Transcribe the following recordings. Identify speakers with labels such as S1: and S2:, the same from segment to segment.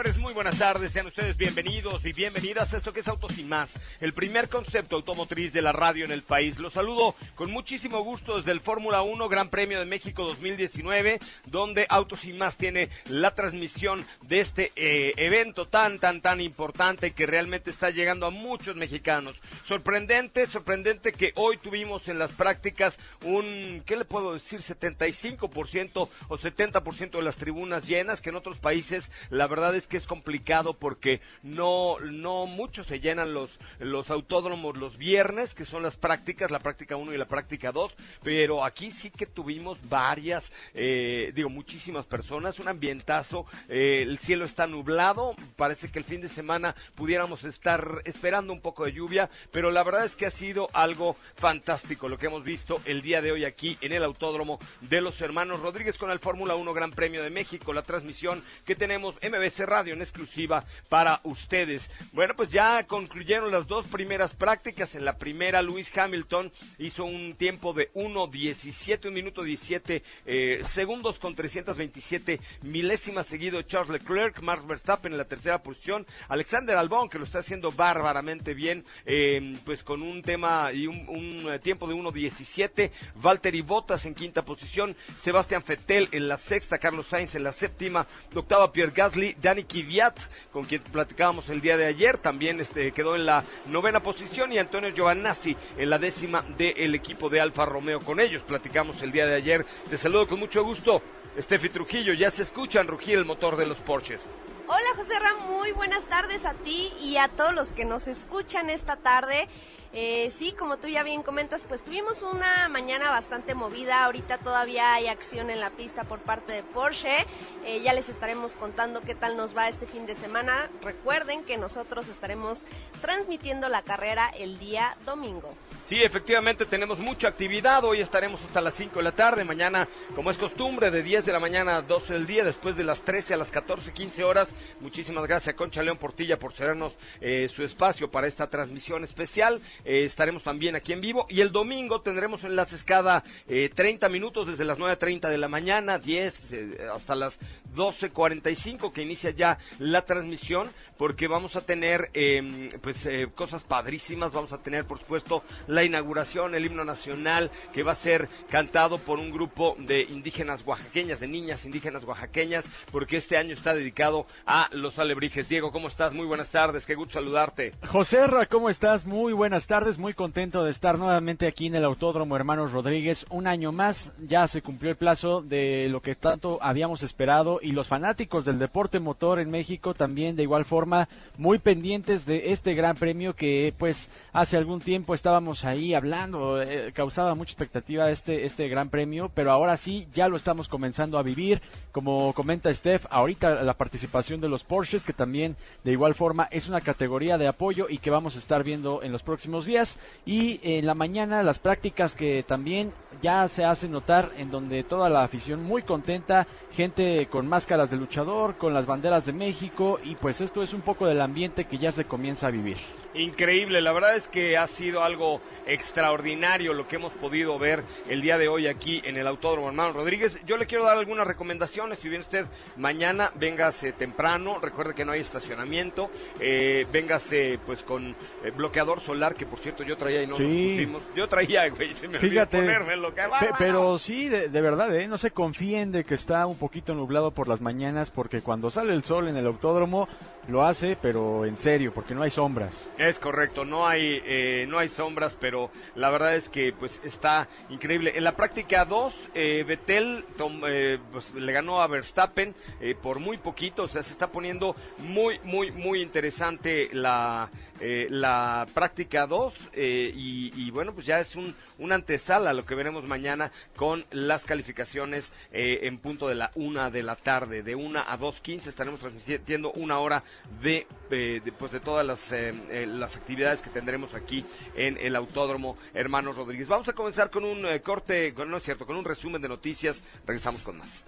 S1: Señores, muy buenas tardes. Sean ustedes bienvenidos y bienvenidas a esto que es Autos y Más, el primer concepto automotriz de la radio en el país. Los saludo con muchísimo gusto desde el Fórmula 1 Gran Premio de México 2019, donde Autos y Más tiene la transmisión de este eh, evento tan, tan, tan importante que realmente está llegando a muchos mexicanos. Sorprendente, sorprendente que hoy tuvimos en las prácticas un, ¿qué le puedo decir? 75% o 70% de las tribunas llenas, que en otros países la verdad es que es complicado porque no, no mucho se llenan los, los autódromos los viernes, que son las prácticas, la práctica 1 y la práctica 2, pero aquí sí que tuvimos varias, eh, digo, muchísimas personas, un ambientazo, eh, el cielo está nublado, parece que el fin de semana pudiéramos estar esperando un poco de lluvia, pero la verdad es que ha sido algo fantástico lo que hemos visto el día de hoy aquí en el autódromo de los hermanos Rodríguez con el Fórmula 1 Gran Premio de México, la transmisión que tenemos MBC Radio en exclusiva para ustedes. Bueno, pues ya concluyeron las dos primeras prácticas. En la primera, Luis Hamilton hizo un tiempo de 1.17, un minuto 17 eh, segundos con 327 milésimas seguido Charles Leclerc, Max Verstappen en la tercera posición, Alexander Albon que lo está haciendo bárbaramente bien, eh, pues con un tema y un, un eh, tiempo de 1.17, Valtteri Bottas en quinta posición, Sebastián Fettel en la sexta, Carlos Sainz en la séptima, octava Pierre Gasly, Dani Kvyat, con quien platicábamos el día de ayer, también este, quedó en la novena posición y Antonio Giovanazzi en la décima del equipo de Alfa Romeo. Con ellos platicamos el día de ayer. Te saludo con mucho gusto, Steffi Trujillo. Ya se escuchan rugir el motor de los Porsches.
S2: Hola José Ram, muy buenas tardes a ti y a todos los que nos escuchan esta tarde. Eh, sí, como tú ya bien comentas, pues tuvimos una mañana bastante movida. Ahorita todavía hay acción en la pista por parte de Porsche. Eh, ya les estaremos contando qué tal nos va este fin de semana. Recuerden que nosotros estaremos transmitiendo la carrera el día domingo.
S1: Sí, efectivamente tenemos mucha actividad. Hoy estaremos hasta las 5 de la tarde. Mañana, como es costumbre, de 10 de la mañana a 12 del día, después de las 13 a las 14, 15 horas. Muchísimas gracias a Concha León Portilla por cedernos eh, su espacio para esta transmisión especial. Eh, estaremos también aquí en vivo. Y el domingo tendremos enlaces cada eh, 30 minutos, desde las 9.30 de la mañana, 10 eh, hasta las 12.45, que inicia ya la transmisión, porque vamos a tener em, pues eh, cosas padrísimas. Vamos a tener, por supuesto, la inauguración, el himno nacional, que va a ser cantado por un grupo de indígenas oaxaqueñas, de niñas indígenas oaxaqueñas, porque este año está dedicado a los alebrijes. Diego, ¿cómo estás? Muy buenas tardes, qué gusto saludarte.
S3: José Ra, ¿cómo estás? Muy buenas tardes, muy contento de estar nuevamente aquí en el Autódromo Hermanos Rodríguez. Un año más, ya se cumplió el plazo de lo que tanto habíamos esperado y los fanáticos del deporte motor en México también de igual forma muy pendientes de este gran premio que pues hace algún tiempo estábamos ahí hablando, eh, causaba mucha expectativa este, este gran premio, pero ahora sí ya lo estamos comenzando a vivir. Como comenta Steph, ahorita la participación de los Porsches, que también de igual forma es una categoría de apoyo y que vamos a estar viendo en los próximos días. Y en la mañana las prácticas que también ya se hacen notar en donde toda la afición muy contenta, gente con máscaras de luchador, con las banderas de México y pues esto es un poco del ambiente que ya se comienza a vivir.
S1: Increíble, la verdad es que ha sido algo extraordinario lo que hemos podido ver el día de hoy aquí en el Autódromo Hermano Rodríguez. Yo le quiero dar algunas recomendaciones, si bien usted mañana véngase temprano, recuerde que no hay estacionamiento, eh, véngase pues con eh, bloqueador solar, que por cierto yo traía y no
S3: Sí.
S1: nos pusimos. Yo traía, güey, se me
S3: Fíjate,
S1: ponérmelo,
S3: Pe-
S1: bárbaro.
S3: pero sí, de, de verdad, ¿eh? no se confíen de que está un poquito nublado por las mañanas, porque cuando sale el sol en el autódromo lo hace, pero en serio, porque no hay sombras.
S1: Es correcto, no hay eh, no hay sombras, pero la verdad es que pues está increíble. En la práctica 2, eh, Vettel tom- eh, pues, le ganó a Verstappen eh, por muy poquito, o sea, se está poniendo muy muy muy interesante la eh, la práctica 2 eh, y, y, bueno, pues ya es un una antesala lo que veremos mañana con las calificaciones eh, en punto de la una de la tarde, de una a 2.15 estaremos transmitiendo una hora de, eh, de, pues, de todas las, eh, eh, las actividades que tendremos aquí en el Autódromo Hermanos Rodríguez. Vamos a comenzar con un corte, con- no es cierto, con un resumen de noticias, regresamos con más.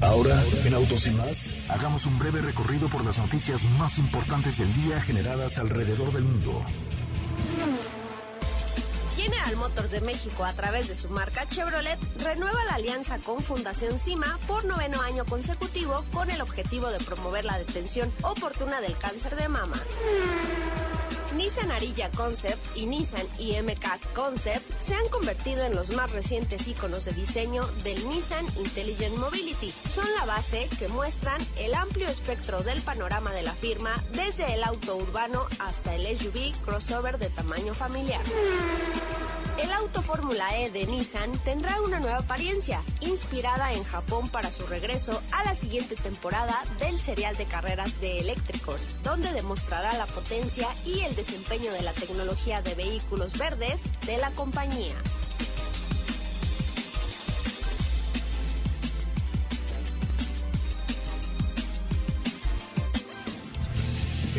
S4: Ahora, en Autos y más, hagamos un breve recorrido por las noticias más importantes del día generadas alrededor del mundo.
S2: General Motors de México, a través de su marca Chevrolet, renueva la alianza con Fundación CIMA por noveno año consecutivo con el objetivo de promover la detención oportuna del cáncer de mama. Nissan Ariya Concept y Nissan IMK Concept se han convertido en los más recientes iconos de diseño del Nissan Intelligent Mobility. Son la base que muestran el amplio espectro del panorama de la firma, desde el auto urbano hasta el SUV crossover de tamaño familiar. El auto Fórmula E de Nissan tendrá una nueva apariencia, inspirada en Japón para su regreso a la siguiente temporada del serial de carreras de eléctricos, donde demostrará la potencia y el desempeño de la tecnología de vehículos verdes de la compañía.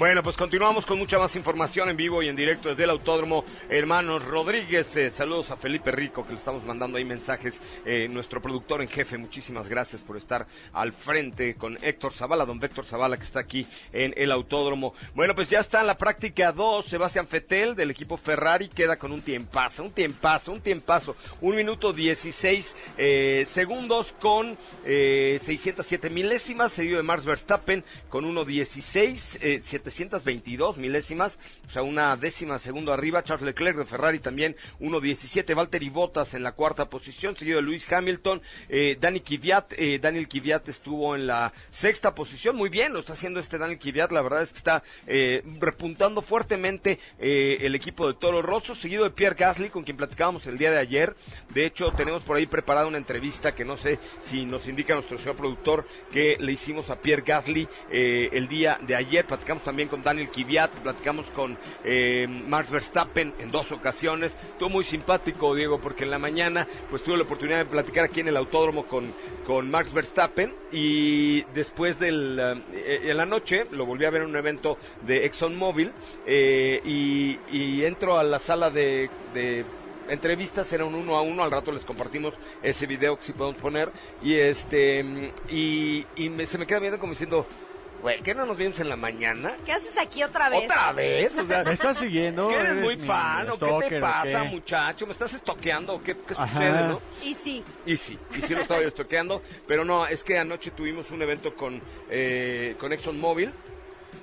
S1: Bueno, pues continuamos con mucha más información en vivo y en directo desde el Autódromo Hermanos Rodríguez. Eh, saludos a Felipe Rico, que le estamos mandando ahí mensajes. Eh, nuestro productor en jefe, muchísimas gracias por estar al frente con Héctor Zavala, don Héctor Zavala, que está aquí en el Autódromo. Bueno, pues ya está en la práctica 2. Sebastián Fetel del equipo Ferrari queda con un tiempazo, un tiempazo, un tiempazo. Un minuto 16 eh, segundos con eh, 607 milésimas, seguido de Max Verstappen con 1.16, eh, 722 milésimas, o sea, una décima segundo arriba. Charles Leclerc de Ferrari también 1.17. Valtteri Bottas en la cuarta posición, seguido de Luis Hamilton. Eh, Dani Kvyat, eh, Daniel Kvyat estuvo en la sexta posición. Muy bien, lo está haciendo este Daniel Kvyat. La verdad es que está eh, repuntando fuertemente eh, el equipo de Toro Rosso, seguido de Pierre Gasly, con quien platicábamos el día de ayer. De hecho, tenemos por ahí preparada una entrevista que no sé si nos indica nuestro señor productor que le hicimos a Pierre Gasly el día de ayer. Platicamos también con Daniel Kvyat, platicamos con eh, Max Verstappen en dos ocasiones. Estuvo muy simpático, Diego, porque en la mañana pues tuve la oportunidad de platicar aquí en el autódromo con, con Max Verstappen y después del, eh, en la noche lo volví a ver en un evento de ExxonMobil eh, y, entro a la sala de, de entrevistas eran uno a uno, al rato les compartimos ese video que sí podemos poner y este y, y me- se me queda viendo como diciendo Güey, ¿qué no nos vimos en la mañana?
S2: ¿Qué haces aquí otra vez?
S1: ¿Otra vez? O sea,
S3: ¿Me estás siguiendo?
S1: ¿que eres muy fan o qué te pasa,
S3: qué?
S1: muchacho? ¿Me estás estoqueando o qué, qué sucede, no?
S2: Y sí,
S1: Y sí, y sí lo estaba yo estoqueando, pero no, es que anoche tuvimos un evento con, eh, con ExxonMobil,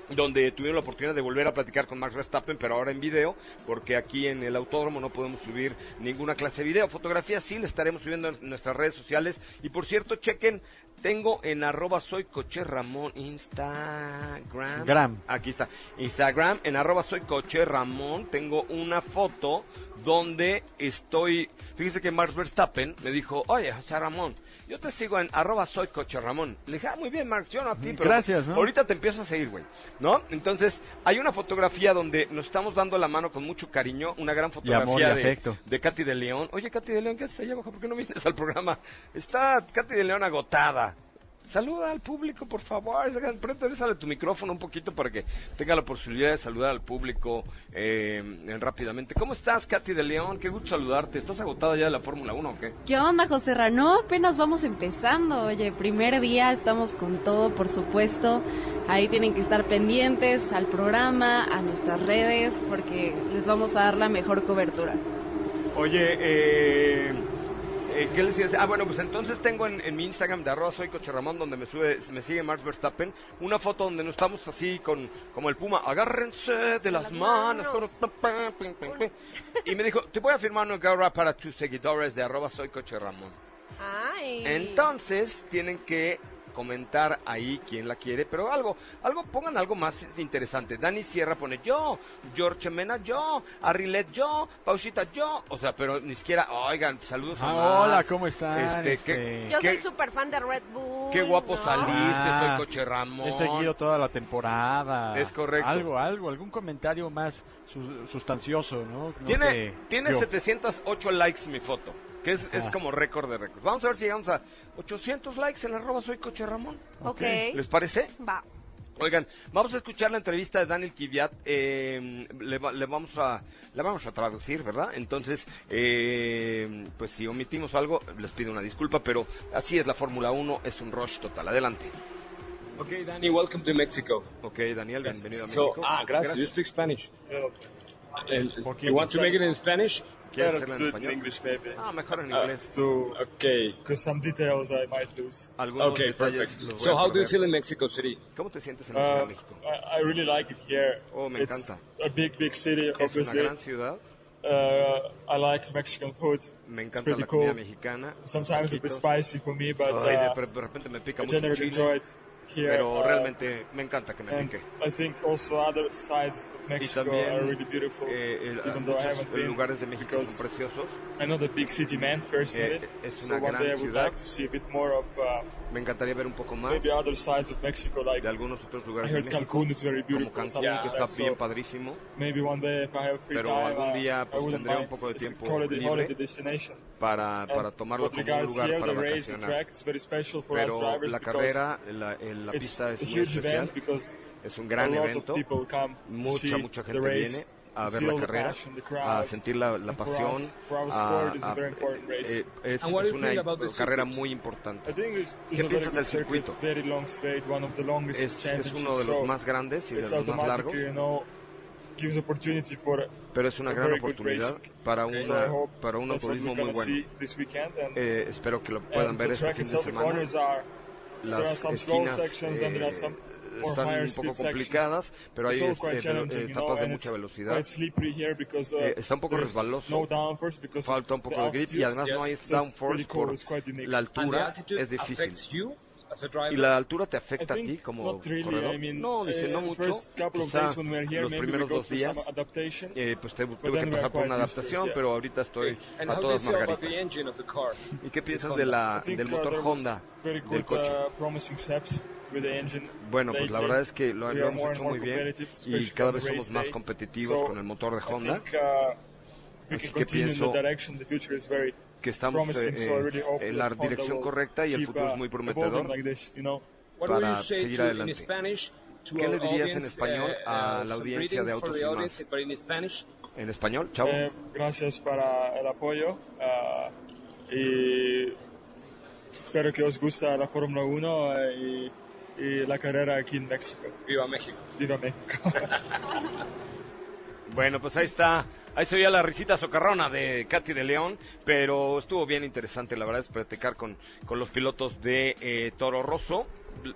S1: donde tuvimos la oportunidad de volver a platicar con Max Verstappen, pero ahora en video, porque aquí en el autódromo no podemos subir ninguna clase de video. Fotografía sí, le estaremos subiendo en nuestras redes sociales. Y por cierto, chequen, tengo en arroba soy coche Ramón Instagram.
S3: Gram.
S1: Aquí está. Instagram, en arroba soy coche Ramón, tengo una foto donde estoy, fíjese que Max Verstappen me dijo, oye, José Ramón, yo te sigo en arroba soy coche Ramón. Le dije, ah, muy bien, Max, yo no a ti, pero
S3: Gracias, ¿no?
S1: ahorita te empiezo a seguir, güey. ¿no? Entonces, hay una fotografía donde nos estamos dando la mano con mucho cariño, una gran fotografía
S3: amor y
S1: de,
S3: afecto.
S1: de Katy de León. Oye, Katy de León, ¿qué haces allá abajo? ¿Por qué no vienes al programa? Está Katy de León agotada. Saluda al público, por favor. Pronto sale tu micrófono un poquito para que tenga la posibilidad de saludar al público eh, rápidamente. ¿Cómo estás, Katy de León? Qué gusto saludarte. ¿Estás agotada ya de la Fórmula 1 o qué?
S5: ¿Qué onda, José Rano? Apenas vamos empezando. Oye, primer día, estamos con todo, por supuesto. Ahí tienen que estar pendientes al programa, a nuestras redes, porque les vamos a dar la mejor cobertura.
S1: Oye, eh, eh, ¿qué les decías? Ah, bueno, pues entonces tengo en, en mi Instagram de arroba soy Coche Ramón, donde me sube, me sigue Max Verstappen, una foto donde nos estamos así con, como el puma, agárrense de las
S2: las
S1: manos. Y me dijo, te voy a firmar una garra para tus seguidores de arroba soy Coche Ramón.
S2: Ay.
S1: Entonces tienen que comentar ahí quién la quiere, pero algo, algo, pongan algo más interesante. Dani Sierra pone yo, George Mena yo, Arrilet yo, Pausita yo, o sea, pero ni siquiera, oigan, saludos
S3: Ah, hola, ¿cómo están?
S1: Este,
S3: Este,
S1: qué,
S2: Yo
S1: qué-
S2: soy súper fan de Red Bull.
S1: qué guapo
S2: ¿no?
S1: saliste,
S3: Ah,
S1: soy Coche Ramón.
S3: He seguido toda la temporada.
S1: Es correcto.
S3: Algo, algo, algún comentario más su- sustancioso, ¿no? No
S1: Tiene,
S3: que
S1: tiene
S3: yo.
S1: 708 likes mi foto, que es, es como récord de récords. Vamos a ver si llegamos a 800 likes en arroba soy Coche Ramón.
S2: Ok.
S1: ¿Les parece?
S2: Va.
S1: Oigan, vamos a escuchar la entrevista de Daniel Kiviat. eh, le, va- le vamos a la vamos a traducir, ¿verdad? Entonces, eh, pues si omitimos algo, les pido una disculpa, pero así es la Fórmula 1, es un rush total. Adelante.
S6: Okay, Danny, welcome to Mexico.
S1: Ok, Daniel, bienvenido a
S6: So,
S1: México.
S6: ah, gracias. You speak Spanish.
S3: Poquito.
S6: you want to make it in Spanish?
S1: ¿Quieres
S7: Better
S1: hacerlo
S7: to
S1: en
S7: do it in
S1: español?
S7: English maybe.
S1: Ah, mejor en
S6: Ah,
S1: inglés.
S7: To
S6: Okay.
S7: because some details I might lose.
S1: Algunos
S6: Okay, perfect. So, how do you feel in Mexico City?
S1: ¿Cómo te sientes en la
S7: Uh,
S1: México?
S7: I, I really like it here.
S1: Oh, me
S7: it's
S1: encanta.
S7: a big, big city.
S1: Es una
S7: Obviously,
S1: gran ciudad.
S7: uh, I like Mexican food.
S1: Me
S7: It's
S1: encanta la comida
S7: cool.
S1: mexicana.
S7: Sometimes a bit
S1: taquitos.
S7: spicy for me, but
S1: Ay,
S7: uh,
S1: pero de repente me pica
S7: I
S1: mucho el
S7: generally enjoy it here.
S1: Pero realmente me encanta que me pique.
S7: I think also other sides of
S1: Y también
S7: are really beautiful.
S1: eh, el-
S7: I
S1: muchos
S7: been,
S1: lugares de México son preciosos.
S7: I'm not a big city man personally.
S1: Eh, es una gran
S7: I
S1: ciudad.
S7: like to see a bit more of uh,
S1: Me encantaría ver un poco más de algunos otros lugares de México. Como. Cancún, que está bien padrísimo. Pero algún día, pues, tendré un poco de tiempo libre para, para tomarlo como un lugar para vacacionar. Pero la carrera, la, el- la pista es muy especial. Es un gran evento. Mucha, mucha gente viene a ver la carrera, a sentir la, la pasión. a-
S7: a race.
S1: eh, es, es una carrera muy importante.
S7: I think it's,
S1: ¿Qué
S7: it's a very
S1: piensas del
S7: circuit,
S1: circuito?
S7: very long straight, one of the longest
S1: Es, es uno de los más grandes y de los más largos, pero es una gran oportunidad para, una, para un autorismo muy bueno. Eh, espero que lo puedan ver este fin de semana. Las esquinas eh, están un poco complicadas, pero hay este, eh,
S7: know,
S1: etapas de mucha
S7: it's
S1: velocidad.
S7: quite slippery here because, uh,
S1: Eh, está un poco resbaloso. Falta un poco de grip y además no hay downforce por la altura. Es difícil. ¿Y la altura te afecta a ti como
S7: really,
S1: corredor?
S7: I mean,
S1: no, dice
S7: uh,
S1: no mucho.
S7: first couple of
S1: Quizá
S7: days when we were here,
S1: los primeros dos días eh, pues te- tuve que pasar por una
S7: it,
S1: adaptación,
S7: yeah.
S1: pero ahorita estoy a todas margaritas. ¿Y qué piensas de la, del
S7: uh,
S1: motor
S7: was
S1: Honda del coche?
S7: uh,
S1: Bueno, pues la verdad es que lo, lo hemos hecho muy bien y cada vez somos más competitivos con el motor de
S7: I
S1: Honda.
S7: uh,
S1: Así que pienso que estamos eh, en la dirección correcta y el futuro
S7: uh,
S1: es muy
S7: evolving
S1: prometedor. para seguir adelante. ¿Qué le dirías en español
S6: uh,
S1: a
S6: uh,
S1: la audiencia de Autos
S6: the
S1: y Más? En español, chao.
S7: Eh, gracias para el apoyo uh, y espero que os guste la Fórmula 1 eh, y, y la carrera aquí en México.
S6: Viva México.
S7: Viva México.
S1: Bueno, pues ahí está. Ahí se oía la risita socarrona de Katy de León, pero estuvo bien interesante, la verdad, es platicar con, con los pilotos de eh, Toro Rosso.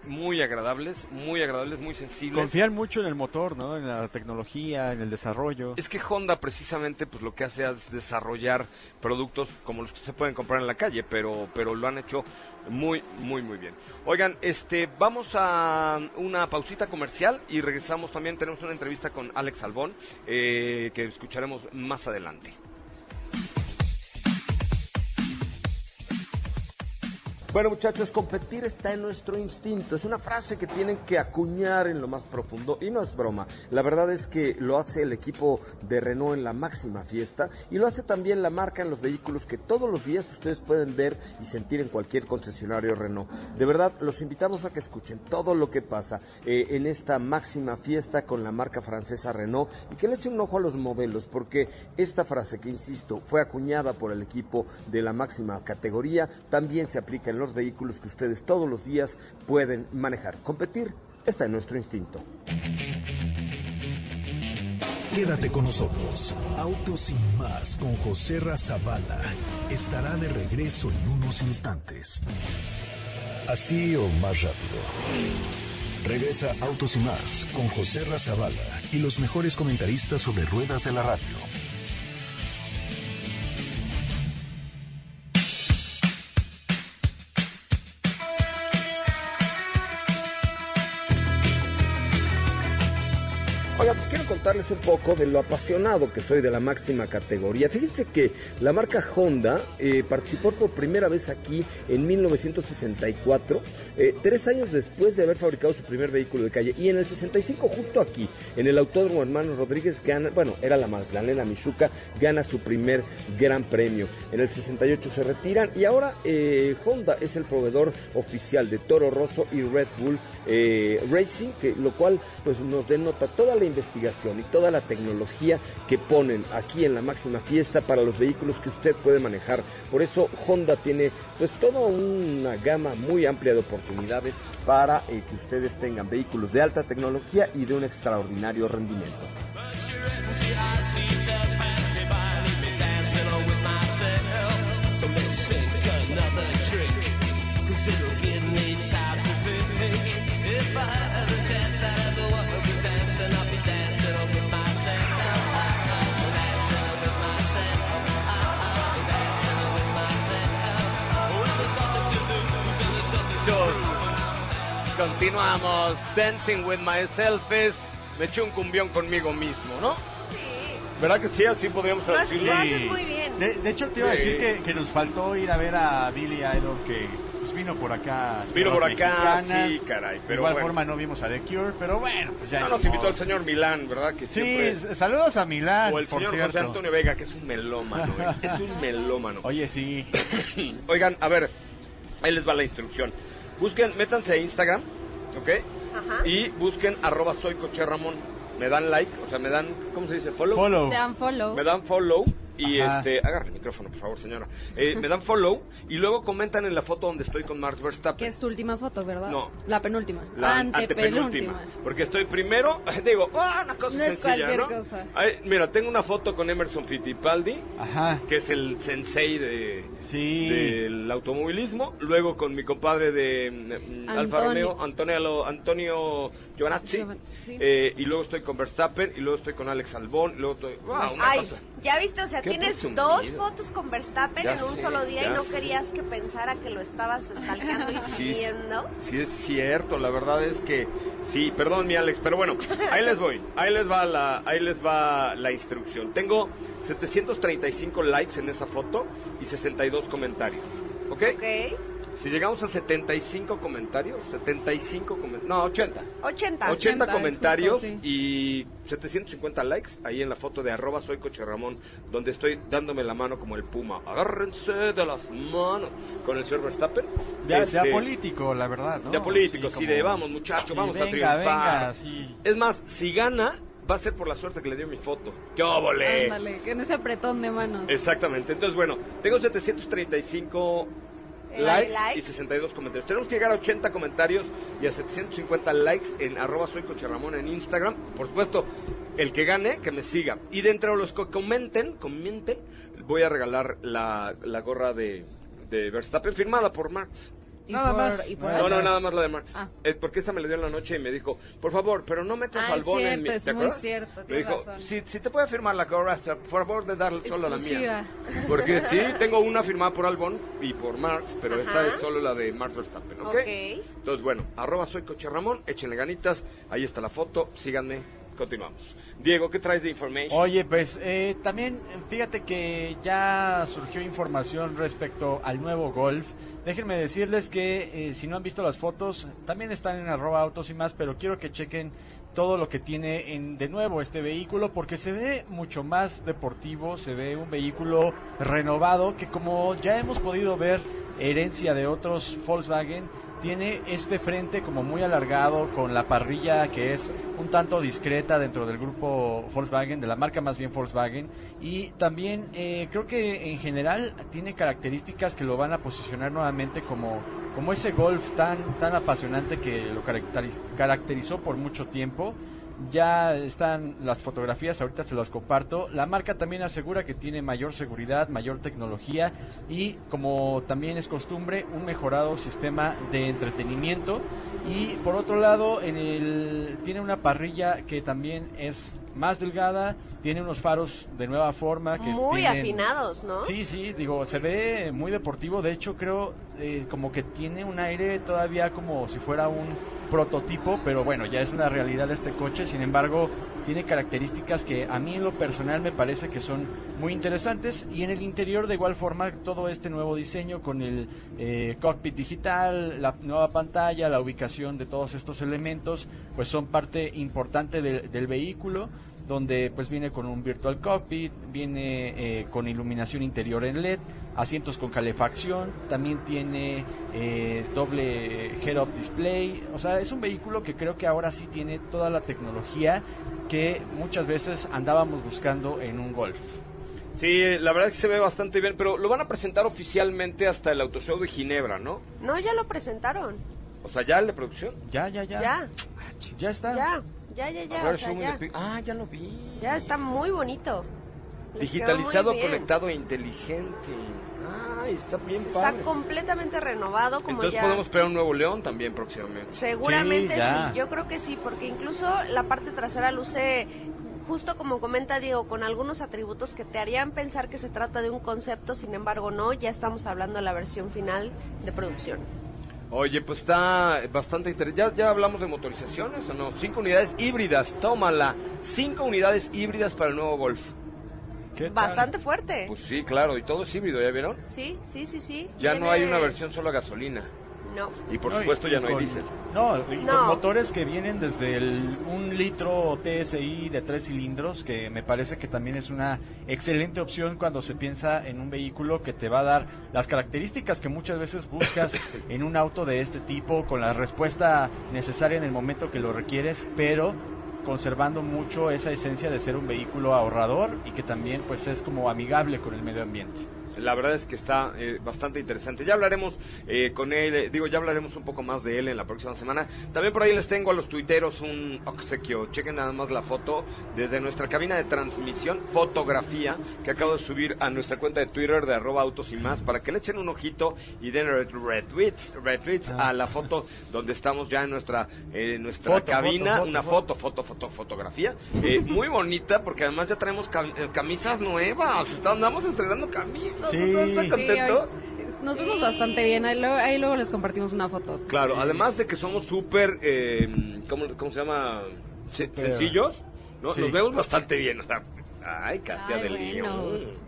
S1: Muy agradables, muy agradables, muy sensibles.
S3: Confían mucho en el motor, ¿no? En la tecnología, en el desarrollo.
S1: Es que Honda precisamente pues lo que hace es desarrollar productos como los que se pueden comprar en la calle, pero pero lo han hecho muy muy muy bien. Oigan, este vamos a una pausita comercial y regresamos también tenemos una entrevista con Alex Albón eh, que escucharemos más adelante. Bueno, muchachos, competir está en nuestro instinto. Es una frase que tienen que acuñar en lo más profundo y no es broma. La verdad es que lo hace el equipo de Renault en la máxima fiesta y lo hace también la marca en los vehículos que todos los días ustedes pueden ver y sentir en cualquier concesionario Renault. De verdad, los invitamos a que escuchen todo lo que pasa eh, en esta máxima fiesta con la marca francesa Renault y que le echen un ojo a los modelos porque esta frase que, insisto, fue acuñada por el equipo de la máxima categoría también se aplica en los vehículos que ustedes todos los días pueden manejar. Competir está en nuestro instinto.
S4: Quédate con nosotros. Autos sin más con José Razabala estará de regreso en unos instantes. Así o más rápido. Regresa Autos y más con José Razabala y los mejores comentaristas sobre ruedas de la radio.
S1: Poco de lo apasionado que soy de la máxima categoría. Fíjense que la marca Honda eh, participó por primera vez aquí en 1964, eh, tres años después de haber fabricado su primer vehículo de calle. Y en el 65, justo aquí, en el Autódromo Hermanos Rodríguez, gana, bueno, era la Magdalena Michuca, gana su primer gran premio. En el 68 se retiran y ahora eh, Honda es el proveedor oficial de Toro Rosso y Red Bull Racing, que, lo cual pues nos denota toda la investigación y toda la tecnología que ponen aquí en la máxima fiesta para los vehículos que usted puede manejar. Por eso Honda tiene pues toda una gama muy amplia de oportunidades para eh, que ustedes tengan vehículos de alta tecnología y de un extraordinario rendimiento.
S8: Continuamos. Dancing with myself es me eché un cumbión conmigo mismo, ¿no?
S2: Sí.
S8: ¿Verdad que sí? Así podríamos traducirlo.
S2: lo haces muy bien.
S3: De, de hecho, te iba a
S1: Sí.
S3: decir que, que nos faltó ir a ver a Billy Idol, que pues, vino por acá.
S1: Vino por acá,
S3: mexicanas.
S1: sí, caray,
S3: De
S1: pero
S3: igual
S1: bueno.
S3: forma no vimos a The Cure, pero bueno, pues ya.
S1: No, nos invitó el señor Milán, ¿verdad? Que
S3: Sí,
S1: siempre...
S3: s- saludos a Milán,
S1: O el
S3: por
S1: señor
S3: cierto.
S1: José Antonio Vega, que es un melómano, ¿eh? es un melómano.
S3: Oye, sí.
S1: Oigan, a ver, ahí les va la instrucción. Busquen, métanse a Instagram, ¿ok?
S2: Ajá.
S1: Y busquen arroba soy Coche Ramón. Me dan like, o sea, me dan, ¿cómo se dice? Follow.
S3: Follow.
S5: Te dan follow.
S1: Me dan follow y
S3: Ajá.
S1: este, agarre el micrófono, por favor, señora. Eh, me dan follow y luego comentan en la foto donde estoy con Max Verstappen.
S5: Que es tu última foto, ¿verdad?
S1: No.
S5: La penúltima.
S1: La
S5: Antepenúltima.
S1: antepenúltima. Porque estoy primero, digo, ah, una cosa
S5: No es
S1: sencilla,
S5: cualquier
S1: ¿no?
S5: cosa.
S1: Ay, mira, tengo una foto con Emerson Fittipaldi,
S3: Ajá.
S1: que es el sensei de,
S3: Sí.
S1: del automovilismo. Luego con mi compadre de mm, Alfa
S5: Antonio.
S1: Romeo, Antonio, Antonio Giovanazzi. Eh, y luego estoy con Verstappen, y luego estoy con Alex Albón, y luego estoy... wow, una
S2: Ay,
S1: cosa.
S2: Ya viste, o sea, tienes
S1: presumido.
S2: dos fotos con Verstappen
S1: Ya
S2: en un
S1: sé,
S2: solo día y no
S1: sé.
S2: querías que pensara que lo estabas stalkeando y
S1: Sí,
S2: siguiendo.
S1: sí es cierto, la verdad es que sí, perdón mi Alex, pero bueno, ahí les voy, ahí les va la, ahí les va la instrucción. Tengo 735 likes en esa foto y 62 comentarios, ¿ok?
S2: Ok.
S1: Si llegamos a 75 comentarios, 75 comentarios, no, 80.
S2: 80.
S1: 80
S5: 80 es
S1: comentarios
S5: justo, sí.
S1: y 750 likes ahí en la foto de arroba soy coche Ramón, donde estoy dándome la mano como el puma. Agárrense de las manos con el señor Verstappen.
S3: Ya,
S1: Este,
S3: ya político, la verdad, ¿no?
S1: ya político, sí,
S3: como-
S1: de vamos muchachos,
S3: Sí,
S1: vamos a
S3: venga,
S1: triunfar.
S3: venga, sí.
S1: Es más, si gana, va a ser por la suerte que le dio mi foto. ¡Qué óvole!
S5: Ándale, que en ese apretón de manos.
S1: Exactamente, entonces bueno, tengo 735
S2: Eh,
S1: likes,
S2: likes.
S1: y 62 comentarios. Tenemos que llegar a 80 comentarios y a 750 likes en arroba soy Ramón en Instagram. Por supuesto, el que gane, que me siga. Y dentro de los que comenten, comenten, voy a regalar la, la gorra de, de Verstappen firmada por Max.
S5: Y
S3: Nada
S5: por-
S3: más.
S5: y por-
S1: No, no, nada más la de Max.
S5: Ah.
S1: Es porque esta me la dio en la noche y me dijo, por favor, pero no metas
S5: es
S1: albón en mi...
S5: es
S1: ¿Te
S5: muy
S1: acuerdas?
S5: cierto,
S1: Me dijo,
S5: razón.
S1: si, si te puede firmar la hasta, por favor, de darle solo a la mía. Porque sí, tengo una firmada por Albon y por Marx, pero esta es solo la de Max Verstappen, ¿ok?
S2: Ok.
S1: Entonces, bueno, arroba soy Coche Ramón, échenle ganitas, ahí está la foto, síganme, continuamos. Diego, ¿qué traes de information?
S3: Oye, pues eh, también fíjate que ya surgió información respecto al nuevo Golf. Déjenme decirles que eh, si no han visto las fotos, también están en arroba autos y más, pero quiero que chequen todo lo que tiene en, de nuevo este vehículo porque se ve mucho más deportivo, se ve un vehículo renovado que como ya hemos podido ver herencia de otros Volkswagen, tiene este frente como muy alargado con la parrilla que es un tanto discreta dentro del grupo Volkswagen, de la marca más bien Volkswagen y también eh, creo que en general tiene características que lo van a posicionar nuevamente como, como ese Golf tan, tan apasionante que lo caracteriz- caracterizó por mucho tiempo. Ya están las fotografías, ahorita se las comparto. La marca también asegura que tiene mayor seguridad, mayor tecnología y, como también es costumbre, un mejorado sistema de entretenimiento. Y por otro lado, en el, tiene una parrilla que también es más delgada, tiene unos faros de nueva forma que
S2: Muy
S3: tienen-
S2: afinados, ¿no?
S3: Sí, sí, digo, se ve muy deportivo. De hecho, creo eh, como que tiene un aire todavía como si fuera un prototipo, pero bueno, ya es una realidad este coche. Sin embargo, tiene características que a mí en lo personal me parece que son muy interesantes. Y en el interior, de igual forma, todo este nuevo diseño con el eh, cockpit digital, la nueva pantalla, la ubicación de todos estos elementos, pues son parte importante del vehículo donde pues viene con un virtual cockpit, viene eh, con iluminación interior en LED, asientos con calefacción, también tiene eh, doble head-up display, o sea, es un vehículo que creo que ahora sí tiene toda la tecnología que muchas veces andábamos buscando en un Golf.
S1: Sí, la verdad es que se ve bastante bien, pero lo van a presentar oficialmente hasta el Auto Show de Ginebra, ¿no?
S2: No, ya lo presentaron.
S1: O sea, ya el de producción.
S3: Ya, ya, ya.
S2: Ya,
S3: Ya está.
S2: ya, ya, ya, ya. o sea,
S1: Ah, ya lo vi.
S2: Ya está muy bonito. Les
S1: Digitalizado,
S2: muy
S1: conectado e inteligente. Ah, está bien
S2: Está
S1: padre.
S2: completamente renovado, como
S1: Entonces
S2: ya.
S1: podemos esperar un nuevo León también próximamente.
S2: Seguramente
S3: sí,
S2: yo creo que sí, porque incluso la parte trasera luce, justo como comenta Diego, con algunos atributos que te harían pensar que se trata de un concepto, sin embargo no, ya estamos hablando de la versión final de producción.
S1: Oye, pues está bastante interesante. ¿Ya, ¿Ya hablamos de motorizaciones o no? Cinco unidades híbridas, tómala. Cinco unidades híbridas para el nuevo Golf.
S2: Bastante fuerte.
S1: Pues sí, claro, y todo es híbrido, ¿ya vieron?
S2: Sí, sí, sí, sí.
S1: Ya no hay una versión solo a gasolina.
S2: No.
S1: Y por
S3: No,
S1: supuesto
S3: y
S1: ya no hay diésel.
S3: No, y con
S2: No.
S3: motores que vienen desde el, un litro TSI de tres cilindros, que me parece que también es una excelente opción cuando se piensa en un vehículo que te va a dar las características que muchas veces buscas en un auto de este tipo, con la respuesta necesaria en el momento que lo requieres, pero conservando mucho esa esencia de ser un vehículo ahorrador y que también pues es como amigable con el medio ambiente.
S1: La verdad es que está eh, bastante interesante. Ya hablaremos eh, con él, eh, digo, ya hablaremos un poco más de él en la próxima semana. También por ahí les tengo a los tuiteros un obsequio. Chequen nada más la foto desde nuestra cabina de transmisión, fotografía, que acabo de subir a nuestra cuenta de Twitter de arroba autos y más, para que le echen un ojito y den ret- retweets, retweets a la foto donde estamos ya en nuestra, eh, nuestra
S3: Foto,
S1: cabina.
S3: foto, foto,
S1: una foto, foto, foto, fotografía. eh, muy bonita, porque además ya traemos cam- camisas nuevas. Andamos estrenando camisas.
S3: Sí.
S1: ¿Estás- ¿Estás
S3: Sí,
S1: contento?
S5: hoy nos vemos
S2: Sí.
S5: bastante bien. Ahí luego, ahí luego les compartimos una foto.
S1: Claro, además de que somos súper, eh, ¿cómo, cómo se llama? Se-. Sencillos, ¿no?
S3: Sí.
S1: Nos vemos bastante bien. o sea, ay, Katia
S5: Ay,
S1: de
S5: bueno.
S1: León.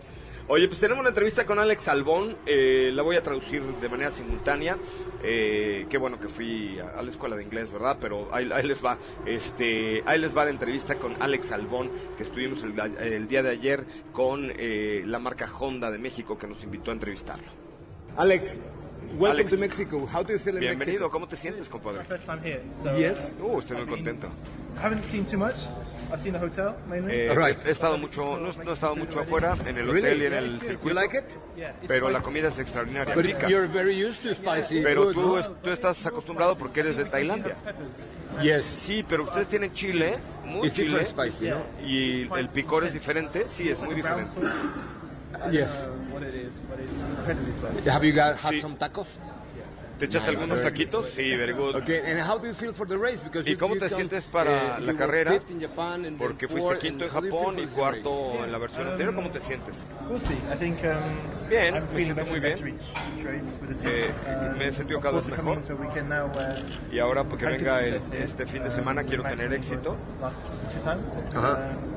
S1: Oye, pues tenemos una entrevista con Alex Albón, eh, la voy a traducir de manera simultánea. Eh, qué bueno que fui a, la escuela de inglés, ¿verdad? Pero ahí, ahí les va, este, ahí les va la entrevista con Alex Albón, que estuvimos el, el día de ayer con eh, la marca Honda de México, que nos invitó a entrevistarlo.
S9: Alex, welcome
S1: Alex.
S9: to Mexico. How do you feel in
S1: Bienvenido,
S9: Mexico?
S1: ¿cómo te sientes, compadre?
S10: First time here, so
S9: Yes.
S1: Uh, estoy muy contento.
S10: I haven't seen too much. I've seen the hotel mainly.
S1: Eh,
S9: Right.
S1: He estado mucho, no, no he estado mucho afuera, en el hotel y en el
S9: You
S1: circuito,
S9: like it?
S1: pero la comida es extraordinaria,
S9: But
S1: rica.
S9: you're very used to spicy
S1: Pero
S9: food.
S1: tú,
S9: no?
S1: es- tú estás acostumbrado porque eres de Tailandia.
S9: Yes.
S1: Sí, pero ustedes tienen chile, muy
S9: It's
S1: chile,
S9: different spicy, no?
S1: y el picor es diferente, sí, es muy diferente.
S9: Yes.
S10: know what it is, but it's incredibly spicy.
S9: Have you got had
S1: Sí.
S9: some tacos?
S1: ¿Te echaste
S9: Nice,
S1: algunos taquitos? Sí, very good.
S9: Okay, and how do you feel for the race? Because
S1: ¿Y
S9: you-
S1: cómo
S9: you
S1: te sientes para
S9: uh,
S1: la carrera?
S9: fifth in Japan
S1: Porque fuiste quinto en
S9: and how do you feel
S1: Japón
S9: for
S1: y cuarto
S9: race?
S1: en la versión anterior. ¿Cómo te sientes?
S10: We'll see. I think um,
S1: Bien,
S10: I'm
S1: me siento
S10: better
S1: muy bien. Eh,
S10: Uh,
S1: me he sentido cada vez mejor.
S10: now
S1: Y ahora porque
S10: practice
S1: venga el- este fin de
S10: um,
S1: semana quiero tener
S10: for
S1: éxito. Ajá.
S10: Um,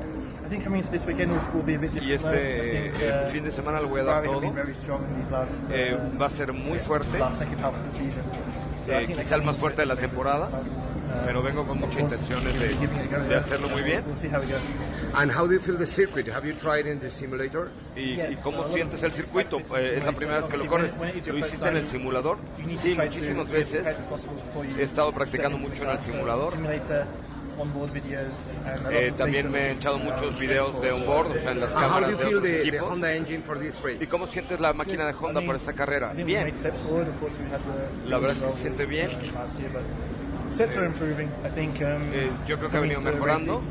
S1: Y este
S10: think,
S1: eh,
S10: uh,
S1: fin de semana lo voy a dar todo.
S10: been very strong in these last, uh,
S1: Eh, va a ser muy fuerte.
S10: last second half of the season. So I
S1: Eh, quizá el más fuerte de la temporada, pero vengo con muchas intenciones de, de hacerlo muy bien.
S10: We'll see how we go.
S9: And how do you feel the circuit? Have you tried in the simulator?
S1: ¿Y, y cómo sientes el circuito? Eh, es la primera vez que lo corres. ¿Lo hiciste en el simulador? Sí, muchísimas veces. He estado practicando mucho en el simulador. Eh, también me he echado muchos videos de onboard, o sea, en las
S9: And how do
S1: cámaras
S9: you
S1: de
S9: feel
S1: otros
S9: the, the
S1: equipos.
S9: Honda engine for this race?
S1: ¿Y cómo sientes la máquina de Honda para esta carrera? Bien. La verdad es que se siente bien.
S10: Um,
S1: Eh, yo creo que ha venido mejorando.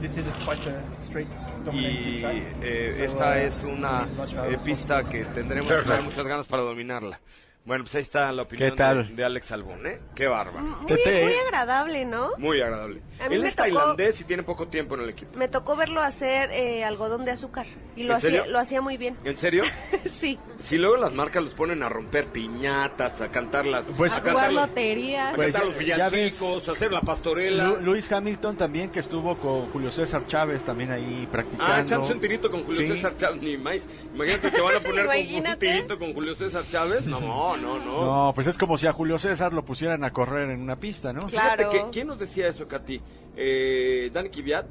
S1: Y eh, esta
S10: uh,
S1: es una eh, pista que tendremos que tener muchas ganas para dominarla. Bueno, pues ahí está la opinión
S3: ¿Qué tal?
S1: De, de Alex Albón, ¿eh? Qué bárbaro.
S2: Muy, muy agradable, ¿no?
S1: Muy agradable.
S2: A mí
S1: Él
S2: me
S1: es
S2: tocó-
S1: tailandés y tiene poco tiempo en el equipo.
S2: Me tocó verlo hacer eh, algodón de azúcar y lo
S1: ¿En
S2: hacía, lo hacía muy bien.
S1: ¿En serio?
S2: sí.
S1: Si luego las marcas los ponen a romper piñatas, a cantar la,
S3: Pues-
S1: a
S5: A jugar
S1: los-
S5: lotería.
S1: a
S3: Pues
S1: cantar los villancicos, a hacer la pastorela.
S3: Lu- Luis Hamilton también que estuvo con Julio César Chávez también ahí practicando.
S1: Ah, echándose un tirito con Julio
S3: Sí.
S1: César Chávez, ni más. Imagínate que van a poner con un tirito con Julio César Chávez. No, no, no.
S3: No, pues es como si a Julio César lo pusieran a correr en una pista, ¿no?
S1: Fíjate
S2: Claro.
S1: que, ¿quién nos decía eso, Katy? Eh, Dani Kiviat,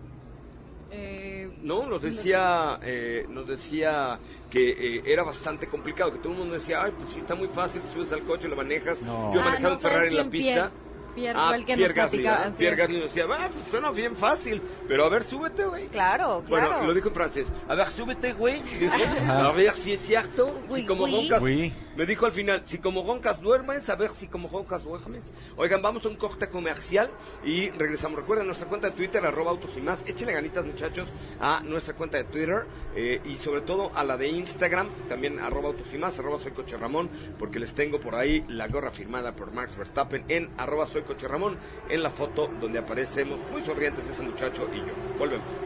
S5: Eh,
S1: ¿no? Nos decía, eh, nos decía que eh, era bastante complicado, que todo el mundo decía, ay, pues sí, está muy fácil, te subes al coche, lo manejas.
S3: No.
S1: Yo he
S5: Ah,
S1: manejado
S5: no,
S1: Ferrari
S5: ¿sabes
S1: en la pista.
S5: Pierre
S1: ah,
S5: el que
S1: Pierre
S5: nos
S1: Gasly, Pierre
S5: es.
S1: Gasly nos decía, ah, pues suena bien fácil, pero a ver, súbete, güey.
S2: Claro, claro.
S1: Bueno, lo dijo en francés. A ver, súbete, güey. A ver si es cierto. Si como
S2: oui.
S3: Oui.
S1: Me dijo al final, si como roncas duermes, a ver si como roncas duermes. Oigan, vamos a un corte comercial y regresamos. Recuerden nuestra cuenta de Twitter, arroba autos y más. Échenle ganitas, muchachos, a nuestra cuenta de Twitter eh, y sobre todo a la de Instagram, también arroba autos y más, arroba soy coche Ramón, porque les tengo por ahí la gorra firmada por Max Verstappen en arroba soy coche Ramón, en la foto donde aparecemos muy sonrientes ese muchacho y yo. Volvemos.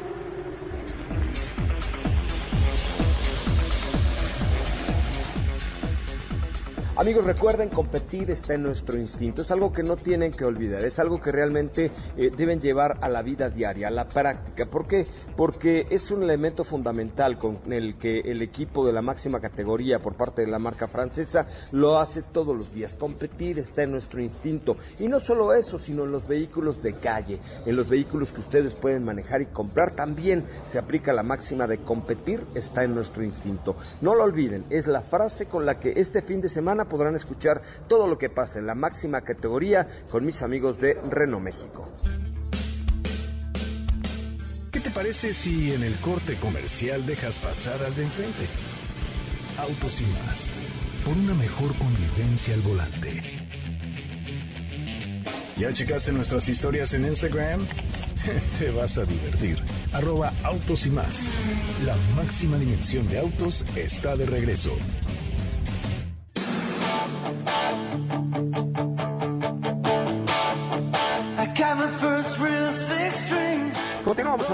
S1: Amigos, recuerden, competir está en nuestro instinto. Es algo que no tienen que olvidar. Es algo que realmente eh, deben llevar a la vida diaria, a la práctica. ¿Por qué? Porque es un elemento fundamental con el que el equipo de la máxima categoría por parte de la marca francesa lo hace todos los días. Competir está en nuestro instinto. Y no solo eso, sino en los vehículos de calle, en los vehículos que ustedes pueden manejar y comprar. También se aplica la máxima de competir está en nuestro instinto. No lo olviden, es la frase con la que este fin de semana podrán escuchar todo lo que pasa en la máxima categoría con mis amigos de Renault México.
S4: ¿Qué te parece si en el corte comercial dejas pasar al de enfrente? Autos y más. Por una mejor convivencia al volante. ¿Ya checaste nuestras historias en Instagram? Te vas a divertir. Arroba autos y más. La máxima dimensión de autos está de regreso.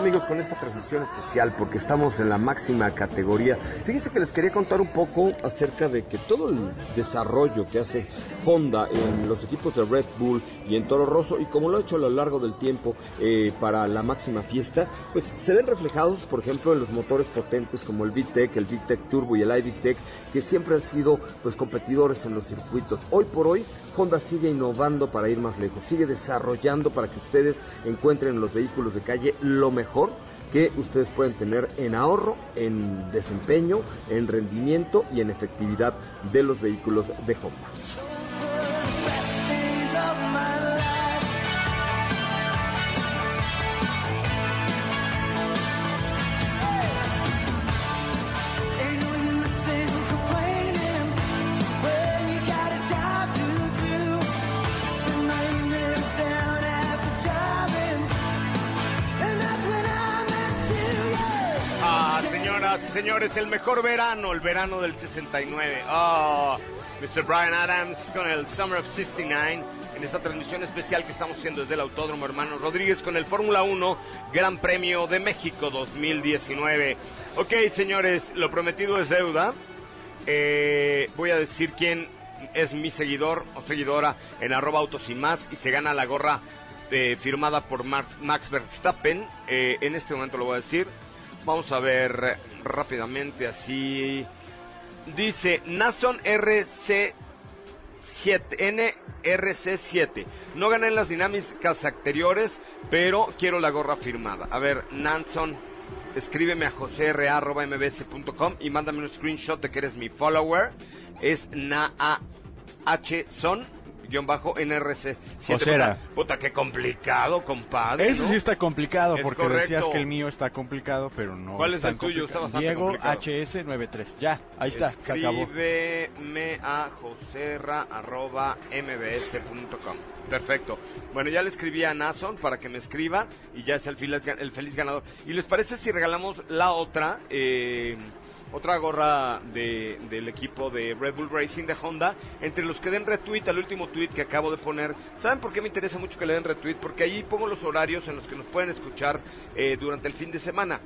S1: Amigos con esta transmisión especial porque estamos en la máxima categoría. Fíjense que les quería contar un poco acerca de que todo el desarrollo que hace Honda en los equipos de Red Bull y en Toro Rosso y como lo ha hecho a lo largo del tiempo eh, para la máxima fiesta, pues se ven reflejados por ejemplo en los motores potentes como el VTEC, el VTEC Turbo y el iVTEC que siempre han sido pues competidores en los circuitos. Hoy por hoy Honda sigue innovando para ir más lejos, sigue desarrollando para que ustedes encuentren en los vehículos de calle lo mejor que ustedes pueden tener en ahorro, en desempeño, en rendimiento y en efectividad de los vehículos de Honda. Señoras, señores, el mejor verano, el verano del 69. Ah, Mr. Brian Adams con el Summer of 69 en esta transmisión especial que estamos haciendo desde el Autódromo Hermano Rodríguez con el Fórmula 1 Gran Premio de México 2019. Ok, señores, lo prometido es deuda. Eh, voy a decir quién es mi seguidor o seguidora en arroba autos y más y se gana la gorra eh, firmada por Max, Max Verstappen. Eh, en este momento lo voy a decir. Vamos a ver rápidamente así. Dice Nason RC7, NRC7. No gané en las dinámicas anteriores, pero quiero la gorra firmada. A ver, Nanson, escríbeme a josera.mbs.com y mándame un screenshot de que eres mi follower. Es Na H Son guion bajo NRC.
S3: Josera.
S1: Puta, puta, qué complicado, compadre.
S3: Ese
S1: ¿no?
S3: sí está complicado
S1: Es
S3: porque
S1: correcto.
S3: decías que el mío está complicado, pero no.
S1: ¿Cuál es el tuyo? Está bastante
S3: Diego
S1: complicado.
S3: HS93. Ya, ahí está, se acabó.
S1: Escríbeme a joserra.mbs.com. Perfecto. Bueno, ya le escribí a Nason para que me escriba y ya es el feliz, el feliz ganador. ¿Y les parece si regalamos la otra? eh, otra gorra de- del equipo de Red Bull Racing de Honda. Entre los que den retweet al último tweet que acabo de poner. ¿Saben por qué me interesa mucho que le den retweet? Porque ahí pongo los horarios en los que nos pueden escuchar eh, durante el fin de semana.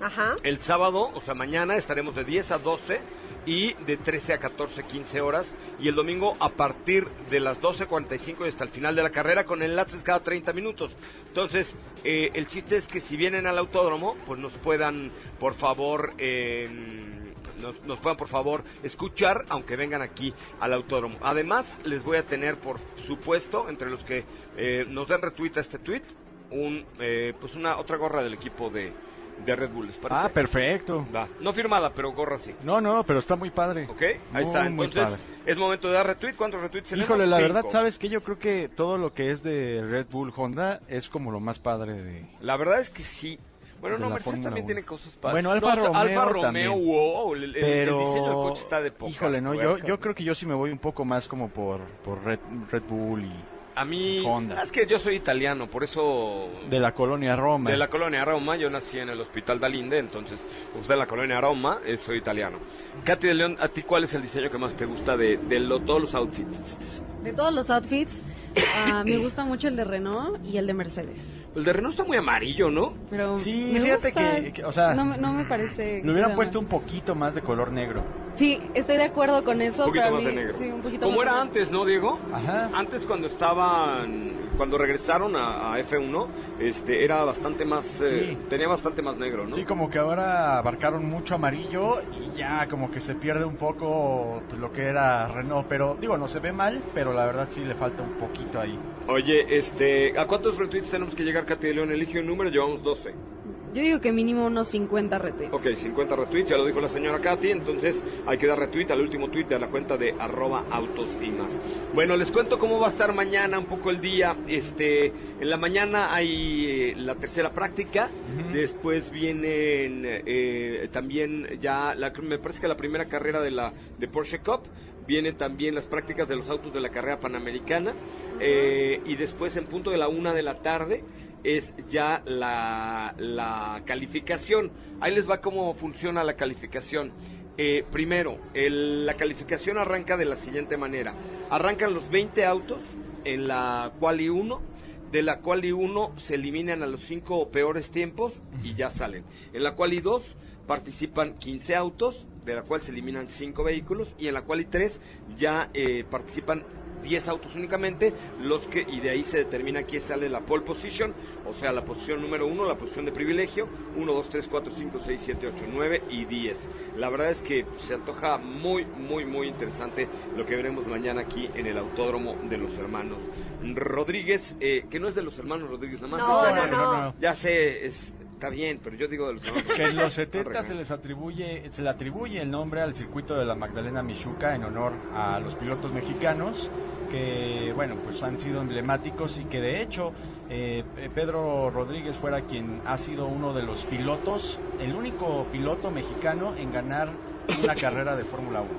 S2: Ajá.
S1: El sábado, o sea, mañana estaremos de 10 a 12 y de 13 a 14, 15 horas. Y el domingo a partir de las 12.45 y hasta el final de la carrera con enlaces cada 30 minutos. Entonces, eh, el chiste es que si vienen al autódromo, pues nos puedan, por favor, nos, nos puedan, por favor, escuchar, aunque vengan aquí al autódromo. Además, les voy a tener, por supuesto, entre los que eh, nos den retweet a este tweet, un, eh, pues una otra gorra del equipo de, de Red Bull, ¿les parece?
S3: Ah, perfecto.
S1: Va. No firmada, pero gorra sí.
S3: No, no, pero está muy padre.
S1: ¿Ok? Ahí está.
S3: Muy, muy
S1: Entonces, es momento de dar retweet. ¿Cuántos retweets tenemos?
S3: Híjole, la
S1: Cinco.
S3: verdad, ¿sabes que Yo creo que todo lo que es de Red Bull Honda es como lo más padre de...
S1: La verdad es que sí. Bueno, no, Mercedes también
S3: Uno.
S1: tiene cosas padres.
S3: Bueno, Alfa
S1: No,
S3: Romeo
S1: Alfa Romeo,
S3: también.
S1: wow, el, el- el
S3: pero...
S1: diseño del coche está de pocas
S3: Híjole, no, yo, yo creo que yo sí me voy un poco más como por, por Red, Red Bull y
S1: A mí,
S3: Honda.
S1: es que yo soy italiano, por eso...
S3: de la colonia Roma.
S1: De la colonia Roma, yo nací en el hospital Dalinde, entonces usted de la colonia Roma, eh, soy italiano. Katy de León, ¿a ti cuál es el diseño que más te gusta de, de lo- todos los outfits?
S5: De todos los outfits, ah, me gusta mucho el de Renault y el de Mercedes.
S1: El de Renault está muy amarillo, ¿no?
S5: Pero
S3: Sí,
S5: me
S3: fíjate
S5: gusta.
S3: que- que, o sea,
S5: no, me- no me parece.
S3: Le hubieran puesto un poquito más de color negro.
S5: Sí, estoy de acuerdo con eso.
S1: Un poquito más de
S5: mí-
S1: negro.
S5: Sí, un poquito
S1: Como
S5: más
S1: era
S5: de-
S1: antes, ¿no, Diego?
S3: Ajá.
S1: Antes cuando estaban, cuando regresaron a, a F1, este, era bastante más, eh,
S3: Sí.
S1: tenía bastante más negro, ¿no?
S3: Sí, como que ahora abarcaron mucho amarillo y ya como que se pierde un poco pues, lo que era Renault. Pero digo, no se ve mal, pero la verdad sí le falta un poquito ahí.
S1: Oye, este, ¿a cuántos retweets tenemos que llegar, Katy de León? Elige un número, llevamos 12.
S5: Yo digo que mínimo unos 50 retweets.
S1: Ok, 50 retweets, ya lo dijo la señora Katy, entonces hay que dar retweet al último tweet de la cuenta de arroba autos y más. Bueno, les cuento cómo va a estar mañana un poco el día. Este, en la mañana hay eh, la tercera práctica, después vienen eh, también ya, la, me parece que la primera carrera de la de Porsche Cup, vienen también las prácticas de los autos de la carrera panamericana eh, y después en punto de la una de la tarde es ya la, la calificación. Ahí les va cómo funciona la calificación. Eh, primero, la calificación arranca de la siguiente manera. Arrancan los 20 autos en la quali 1. De la quali 1 se eliminan a los 5 peores tiempos y ya salen. En la quali 2 participan 15 autos, de la cual se eliminan 5 vehículos. Y en la quali 3 ya eh, participan 10 autos únicamente, los que, y de ahí se determina quién sale la pole position, o sea, la posición número 1, la posición de privilegio, 1, 2, 3, 4, 5, 6, 7, 8, 9 y 10. La verdad es que se antoja muy, muy, muy interesante lo que veremos mañana aquí en el Autódromo de los Hermanos Rodríguez, eh, que no es de los Hermanos Rodríguez, nada más
S2: No,
S1: es
S2: no,
S1: hermano.
S2: no.
S1: Ya sé, es- está bien, pero yo digo de los
S3: Que en los
S1: No
S3: 70 se les atribuye, se le atribuye el nombre al circuito de la Magdalena Michuca en honor a los pilotos mexicanos que, bueno, pues han sido emblemáticos y que de hecho eh, eh, Pedro Rodríguez fuera quien ha sido uno de los pilotos, el único piloto mexicano en ganar una carrera de Fórmula 1.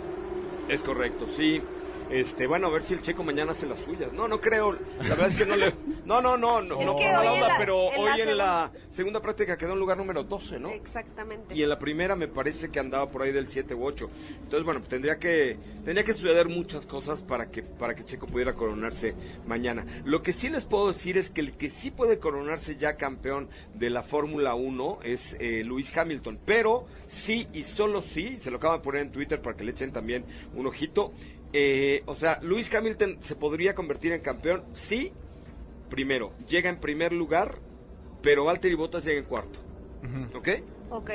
S1: Es correcto, sí. Este, bueno, a ver si el Checo mañana hace las suyas. No, no creo. La verdad es que no le. No, no, no, no, no mala onda,
S2: la-
S1: pero
S2: en la
S1: hoy en la segunda práctica quedó en lugar número 12, ¿no?
S2: Exactamente.
S1: Y en la primera me parece que andaba por ahí del 7 u 8. Entonces, bueno, tendría que tendría que suceder muchas cosas para que para que Checo pudiera coronarse mañana. Lo que sí les puedo decir es que el que sí puede coronarse ya campeón de la Fórmula 1 es eh, Lewis Hamilton, pero sí y solo sí, se lo acabo de poner en Twitter para que le echen también un ojito. Eh, o sea, Lewis Hamilton se podría convertir en campeón si primero llega en primer lugar, pero Valtteri Bottas llega en cuarto. ¿Ok?
S2: Ok.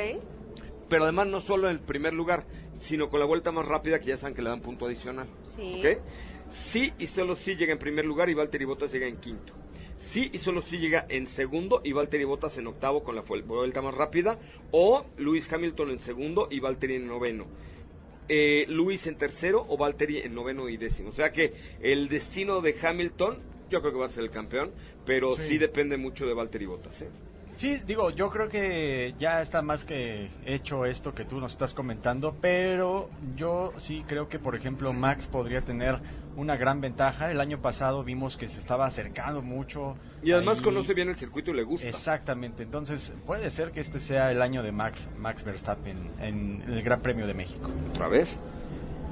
S1: pero además no solo en el primer lugar, sino con la vuelta más rápida que ya saben que le dan punto adicional.
S2: Sí.
S1: ¿Ok? Sí y solo sí llega en primer lugar y Valtteri Bottas llega en quinto. Sí y solo sí llega en segundo y Valtteri Bottas en octavo con la vuelta más rápida. O Lewis Hamilton en segundo y Valtteri en noveno. Eh, Lewis en tercero o Valtteri en noveno y décimo. O sea que el destino de Hamilton, yo creo que va a ser el campeón, pero sí,
S3: Sí.
S1: depende mucho de Valtteri Bottas. ¿eh?
S3: Sí, digo, yo creo que ya está más que hecho esto que tú nos estás comentando, pero yo sí creo que, por ejemplo, Max podría tener una gran ventaja. El año pasado vimos que se estaba acercando mucho.
S1: Y además
S3: ahí.
S1: conoce bien el circuito y le gusta.
S3: Exactamente, entonces puede ser que este sea el año de Max, Max Verstappen en el Gran Premio de México.
S1: ¿Otra vez?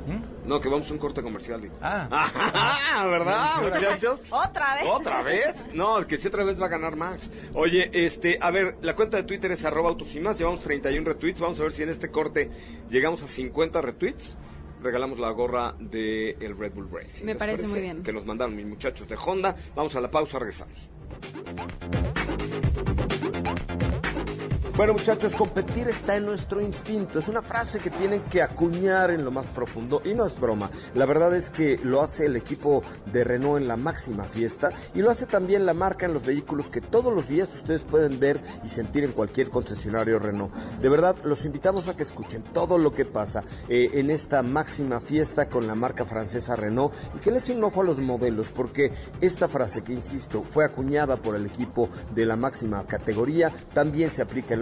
S3: ¿Mm?
S1: No, que vamos a un corte comercial. digo.
S3: Ah,
S1: Ah, ¿verdad, muchachos?
S2: ¿Otra vez?
S1: ¿Otra vez? No, que si otra vez va a ganar Max. Oye, este, a ver, la cuenta de Twitter es arroba autos y más, llevamos 31 retweets, vamos a ver si en este corte llegamos a 50 retweets. Regalamos la gorra de el Red Bull Racing.
S5: Me
S1: ¿Les
S5: parece muy bien.
S1: Que nos mandaron mis muchachos de Honda. Vamos a la pausa, regresamos. Bueno muchachos, competir está en nuestro instinto. Es una frase que tienen que acuñar en lo más profundo y no es broma. La verdad es que lo hace el equipo de Renault en la máxima fiesta y lo hace también la marca en los vehículos que todos los días ustedes pueden ver y sentir en cualquier concesionario Renault. De verdad, los invitamos a que escuchen todo lo que pasa eh, en esta máxima fiesta con la marca francesa Renault y que le echen un ojo a los modelos porque esta frase que, insisto, fue acuñada por el equipo de la máxima categoría también se aplica en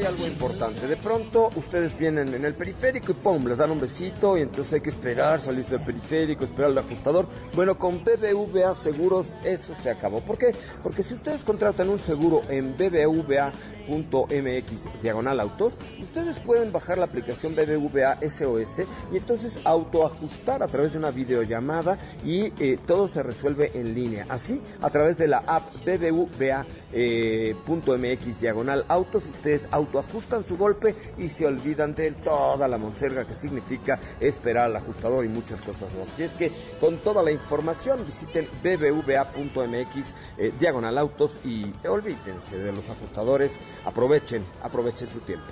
S1: Hay algo importante. De pronto ustedes vienen en el periférico y ¡pum! les dan un besito y entonces hay que esperar, salirse del periférico, esperar al ajustador. Bueno, con BBVA Seguros eso se acabó. ¿Por qué? Porque si ustedes contratan un seguro en bbva.mx diagonal autos, ustedes pueden bajar la aplicación BBVA SOS y entonces autoajustar a través de una videollamada y eh, todo se resuelve en línea. Así, a través de la app BBVA eh, diagonal autos, ustedes autoajustan su golpe y se olvidan de toda la monserga que significa esperar al ajustador y muchas cosas más. Así es que con toda la información visiten bbva.mx eh, diagonal autos y olvídense de los ajustadores, aprovechen, aprovechen su tiempo.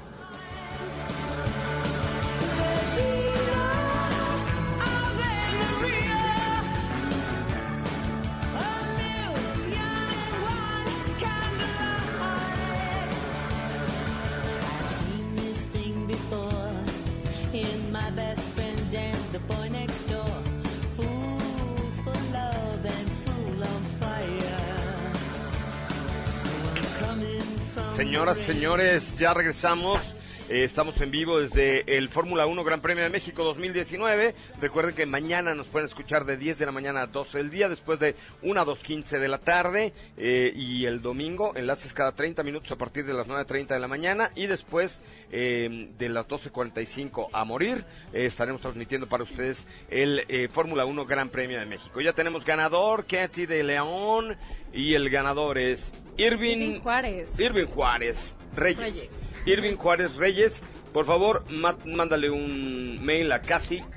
S1: Señoras, señores, ya regresamos. Eh, estamos en vivo desde el Fórmula 1 Gran Premio de México 2019. Recuerden que mañana nos pueden escuchar de 10 de la mañana a 12 del día, después de 1 a 2.15 de la tarde. eh, y el domingo, enlaces cada 30 minutos a partir de las 9.30 de la mañana. Y después eh, de las 12.45 a morir, eh, estaremos transmitiendo para ustedes el eh, Fórmula 1 Gran Premio de México. Ya tenemos ganador, Katy de León. Y el ganador es Irving,
S5: Irving Juárez.
S1: Irving Juárez Reyes.
S5: Reyes.
S1: Irving Juárez Reyes. Por favor, mándale un mail a kathy.mbs.com.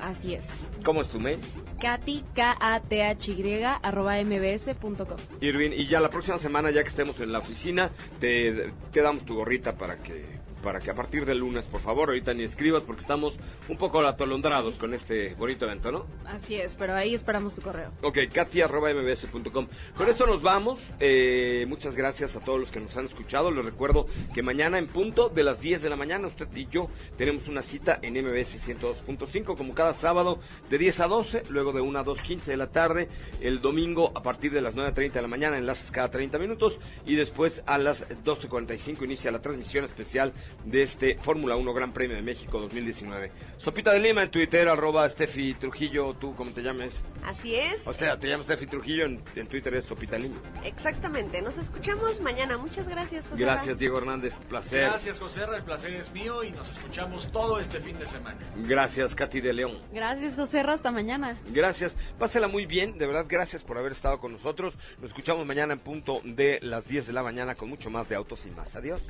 S5: Así es.
S1: ¿Cómo es tu mail?
S5: Katy, K-A-T-H-Y, arroba mbs.com.
S1: Irving, y ya la próxima semana, ya que estemos en la oficina, te, te damos tu gorrita para que para que a partir del lunes, por favor, ahorita ni escribas porque estamos un poco atolondrados con este bonito evento, ¿no?
S5: Así es, pero ahí esperamos tu correo.
S1: Ok, katy.mbs.com. Con esto nos vamos. Eh, muchas gracias a todos los que nos han escuchado. Les recuerdo que mañana en punto de las 10 de la mañana, usted y yo tenemos una cita en MBS 102.5, como cada sábado, de 10 a 12, luego de 1 a 2.15 de la tarde, el domingo a partir de las 9.30 de la mañana, enlaces cada 30 minutos, y después a las 12.45 inicia la transmisión especial de este Fórmula 1 Gran Premio de México 2019. Sopita de Lima en Twitter, arroba Steffi Trujillo, tú como te llames.
S2: Así es.
S1: O sea, te llamas Steffi Trujillo, en, en Twitter es Sopita Lima.
S2: Exactamente. Nos escuchamos mañana. Muchas gracias, José.
S1: Gracias, Diego Hernández, placer.
S11: Gracias, José. El placer es mío y nos escuchamos todo este fin de semana.
S1: Gracias, Katy de León.
S5: Gracias, José. Hasta mañana.
S1: Gracias, pásela muy bien, de verdad, gracias por haber estado con nosotros. Nos escuchamos mañana en punto de las 10 de la mañana con mucho más de Autos y más. Adiós.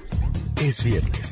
S4: Es viernes,